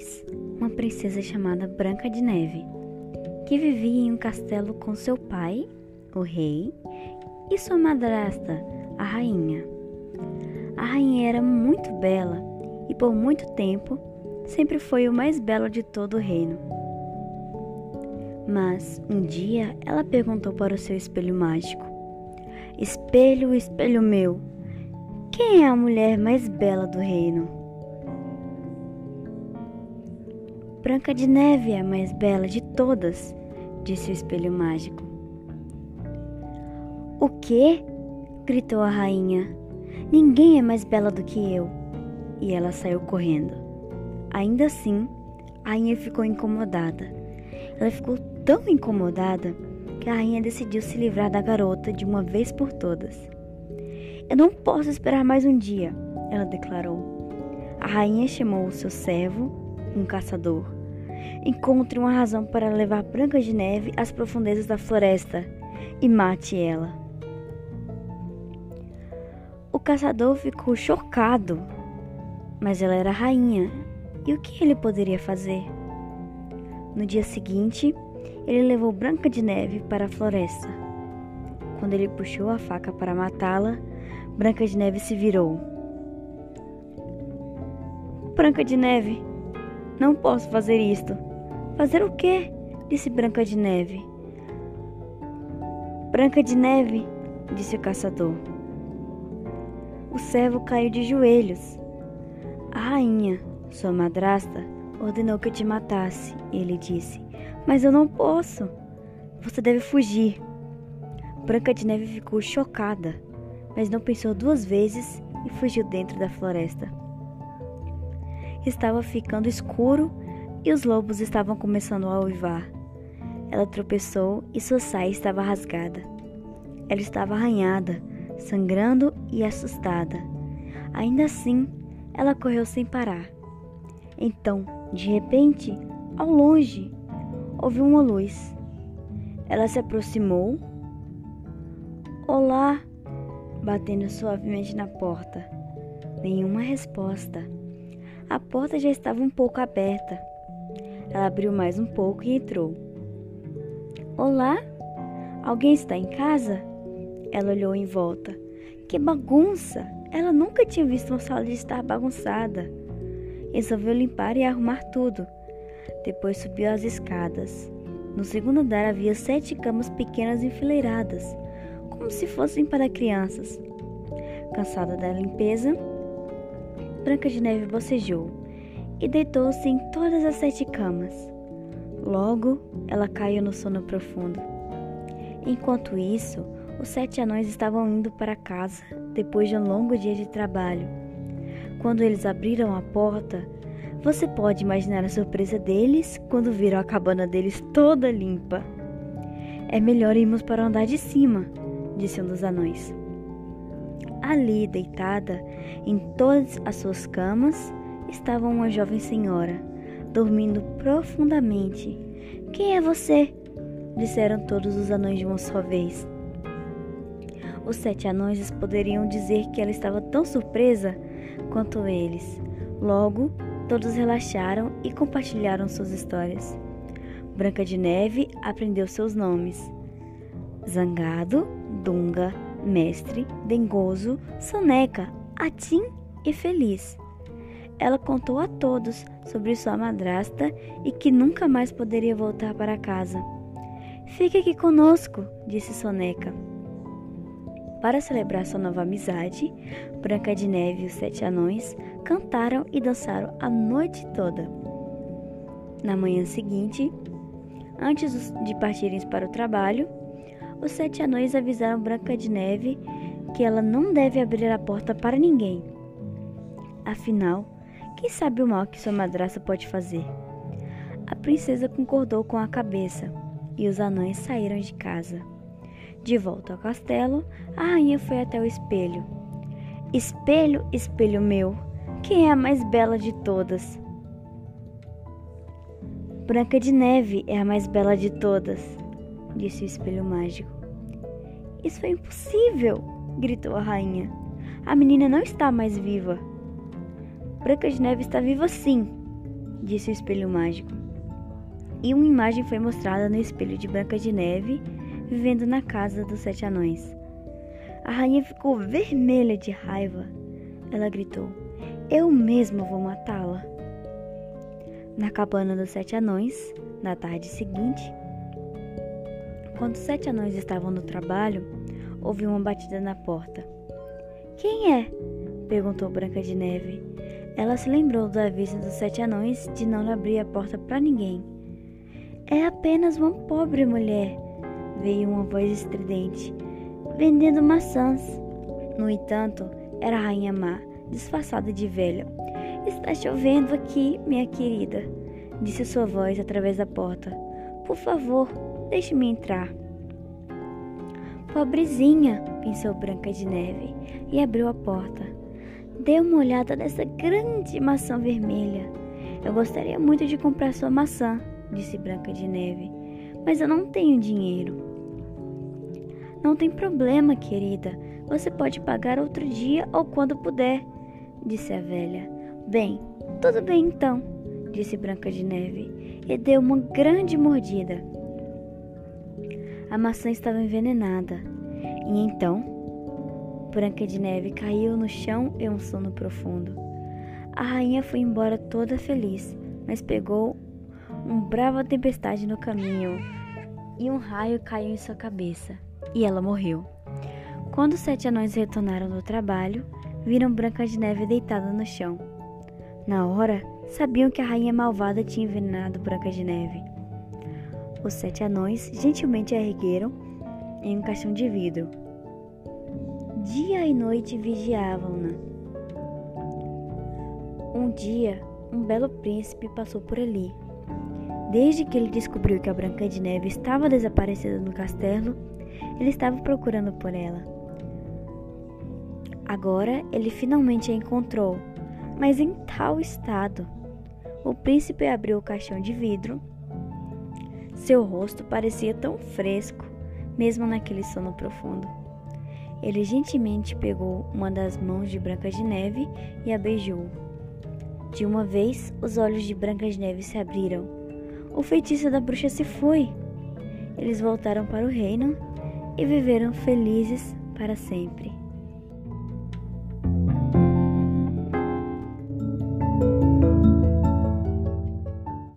vez uma princesa chamada Branca de Neve, que vivia em um castelo com seu pai, o rei, e sua madrasta, a rainha. A rainha era muito bela e por muito tempo sempre foi o mais belo de todo o reino. Mas um dia ela perguntou para o seu espelho mágico: Espelho, espelho meu, quem é a mulher mais bela do reino? Branca de Neve é a mais bela de todas, disse o espelho mágico. O quê? gritou a rainha. Ninguém é mais bela do que eu. E ela saiu correndo. Ainda assim, a rainha ficou incomodada. Ela ficou tão incomodada que a rainha decidiu se livrar da garota de uma vez por todas. Eu não posso esperar mais um dia, ela declarou. A rainha chamou o seu servo um caçador. Encontre uma razão para levar Branca de Neve às profundezas da floresta e mate ela. O caçador ficou chocado, mas ela era rainha e o que ele poderia fazer? No dia seguinte, ele levou Branca de Neve para a floresta. Quando ele puxou a faca para matá-la, Branca de Neve se virou. Branca de Neve, não posso fazer isto. Fazer o quê? disse Branca de Neve. Branca de Neve, disse o caçador. O servo caiu de joelhos. A rainha, sua madrasta, ordenou que eu te matasse, ele disse. Mas eu não posso. Você deve fugir. Branca de Neve ficou chocada, mas não pensou duas vezes e fugiu dentro da floresta. Estava ficando escuro e os lobos estavam começando a uivar. Ela tropeçou e sua saia estava rasgada. Ela estava arranhada, sangrando e assustada. Ainda assim, ela correu sem parar. Então, de repente, ao longe, ouviu uma luz. Ela se aproximou. Olá, batendo suavemente na porta. Nenhuma resposta. A porta já estava um pouco aberta. Ela abriu mais um pouco e entrou. Olá? Alguém está em casa? Ela olhou em volta. Que bagunça! Ela nunca tinha visto uma sala de estar bagunçada. Resolveu limpar e arrumar tudo. Depois subiu as escadas. No segundo andar havia sete camas pequenas enfileiradas, como se fossem para crianças. Cansada da limpeza, Branca de Neve bocejou e deitou-se em todas as sete camas. Logo, ela caiu no sono profundo. Enquanto isso, os sete anões estavam indo para casa depois de um longo dia de trabalho. Quando eles abriram a porta, você pode imaginar a surpresa deles quando viram a cabana deles toda limpa. É melhor irmos para o andar de cima, disse um dos anões. Ali, deitada em todas as suas camas, estava uma jovem senhora, dormindo profundamente. Quem é você? disseram todos os anões de uma só vez. Os sete anões poderiam dizer que ela estava tão surpresa quanto eles. Logo, todos relaxaram e compartilharam suas histórias. Branca de Neve aprendeu seus nomes: Zangado, Dunga, mestre, dengoso, soneca, atim e feliz. Ela contou a todos sobre sua madrasta e que nunca mais poderia voltar para casa. Fique aqui conosco, disse Soneca. Para celebrar sua nova amizade, Branca de Neve e os Sete Anões cantaram e dançaram a noite toda. Na manhã seguinte, antes de partirem para o trabalho, os sete anões avisaram Branca de Neve que ela não deve abrir a porta para ninguém. Afinal, quem sabe o mal que sua madraça pode fazer? A princesa concordou com a cabeça e os anões saíram de casa. De volta ao castelo, a rainha foi até o espelho. Espelho, espelho meu, quem é a mais bela de todas? Branca de Neve é a mais bela de todas disse o espelho mágico. Isso é impossível! gritou a rainha. A menina não está mais viva. Branca de Neve está viva sim, disse o espelho mágico. E uma imagem foi mostrada no espelho de Branca de Neve, vivendo na casa dos sete anões. A rainha ficou vermelha de raiva. Ela gritou: Eu mesma vou matá-la. Na cabana dos sete anões, na tarde seguinte, quando sete anões estavam no trabalho, houve uma batida na porta. Quem é? perguntou Branca de Neve. Ela se lembrou do aviso dos sete anões de não abrir a porta para ninguém. É apenas uma pobre mulher, veio uma voz estridente, vendendo maçãs. No entanto, era a rainha má, disfarçada de velha. Está chovendo aqui, minha querida, disse sua voz através da porta. Por favor, deixe-me entrar. Pobrezinha, pensou Branca de Neve e abriu a porta. Dê uma olhada nessa grande maçã vermelha. Eu gostaria muito de comprar sua maçã, disse Branca de Neve, mas eu não tenho dinheiro. Não tem problema, querida. Você pode pagar outro dia ou quando puder, disse a velha. Bem, tudo bem então, disse Branca de Neve e deu uma grande mordida. A maçã estava envenenada. E então, Branca de Neve caiu no chão em um sono profundo. A rainha foi embora toda feliz, mas pegou uma brava tempestade no caminho e um raio caiu em sua cabeça e ela morreu. Quando os sete anões retornaram do trabalho, viram Branca de Neve deitada no chão. Na hora, sabiam que a rainha malvada tinha envenenado Branca de Neve. Os sete anões gentilmente a ergueram em um caixão de vidro. Dia e noite vigiavam-na. Um dia, um belo príncipe passou por ali. Desde que ele descobriu que a Branca de Neve estava desaparecida no castelo, ele estava procurando por ela. Agora ele finalmente a encontrou, mas em tal estado. O príncipe abriu o caixão de vidro seu rosto parecia tão fresco, mesmo naquele sono profundo. Ele gentilmente pegou uma das mãos de Branca de Neve e a beijou. De uma vez, os olhos de Branca de Neve se abriram. O feitiço da bruxa se foi. Eles voltaram para o reino e viveram felizes para sempre.